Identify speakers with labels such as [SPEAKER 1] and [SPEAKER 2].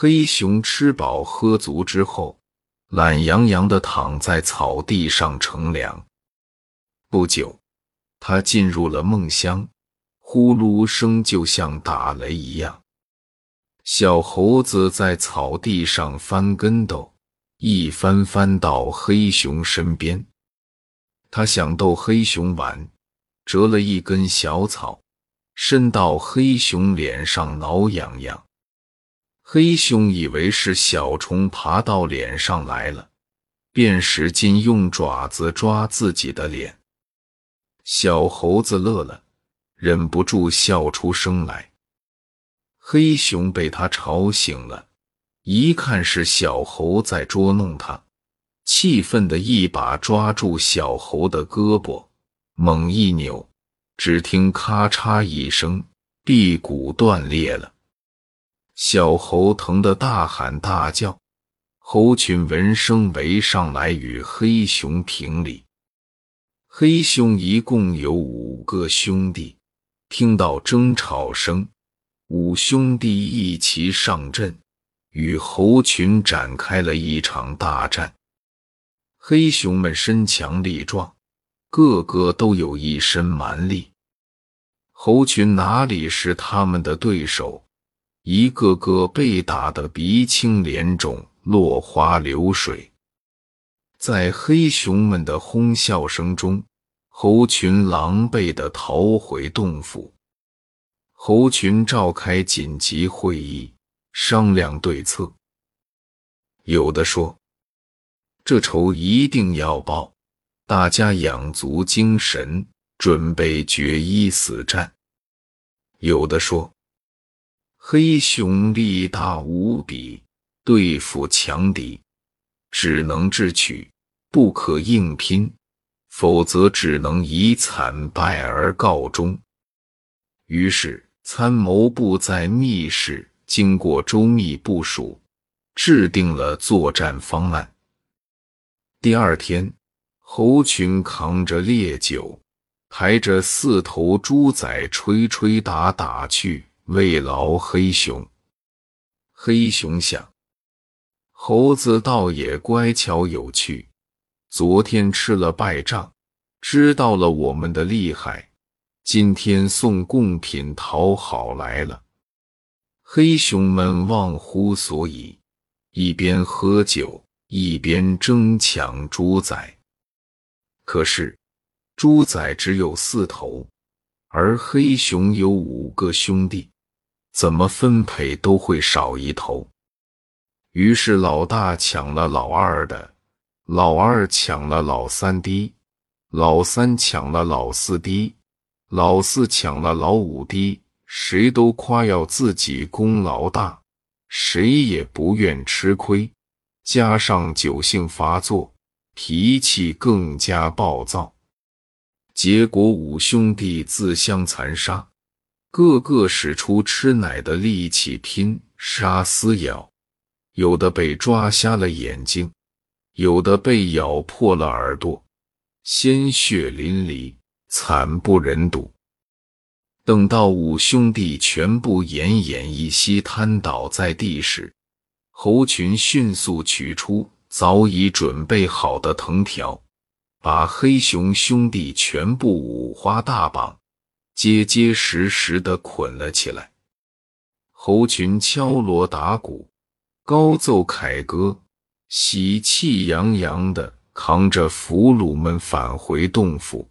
[SPEAKER 1] 黑熊吃饱喝足之后，懒洋洋地躺在草地上乘凉。不久，他进入了梦乡，呼噜声就像打雷一样。小猴子在草地上翻跟斗，一翻翻到黑熊身边。他想逗黑熊玩，折了一根小草，伸到黑熊脸上挠痒痒。黑熊以为是小虫爬到脸上来了，便使劲用爪子抓自己的脸。小猴子乐了，忍不住笑出声来。黑熊被他吵醒了，一看是小猴在捉弄他，气愤的一把抓住小猴的胳膊，猛一扭，只听咔嚓一声，臂骨断裂了。小猴疼得大喊大叫，猴群闻声围上来与黑熊评理。黑熊一共有五个兄弟，听到争吵声。五兄弟一齐上阵，与猴群展开了一场大战。黑熊们身强力壮，个个都有一身蛮力。猴群哪里是他们的对手？一个个被打得鼻青脸肿、落花流水。在黑熊们的哄笑声中，猴群狼狈地逃回洞府。猴群召开紧急会议，商量对策。有的说：“这仇一定要报，大家养足精神，准备决一死战。”有的说：“黑熊力大无比，对付强敌，只能智取，不可硬拼，否则只能以惨败而告终。”于是。参谋部在密室经过周密部署，制定了作战方案。第二天，猴群扛着烈酒，抬着四头猪仔，吹吹打打去慰劳黑熊。黑熊想，猴子倒也乖巧有趣，昨天吃了败仗，知道了我们的厉害。今天送贡品讨好来了，黑熊们忘乎所以，一边喝酒一边争抢猪仔。可是猪仔只有四头，而黑熊有五个兄弟，怎么分配都会少一头。于是老大抢了老二的，老二抢了老三的，老三抢了老四的。老四抢了老五的，谁都夸耀自己功劳大，谁也不愿吃亏。加上酒性发作，脾气更加暴躁。结果五兄弟自相残杀，个个使出吃奶的力气拼杀撕咬，有的被抓瞎了眼睛，有的被咬破了耳朵，鲜血淋漓。惨不忍睹。等到五兄弟全部奄奄一息、瘫倒在地时，猴群迅速取出早已准备好的藤条，把黑熊兄弟全部五花大绑，结结实实的捆了起来。猴群敲锣打鼓，高奏凯歌，喜气洋洋的扛着俘虏们返回洞府。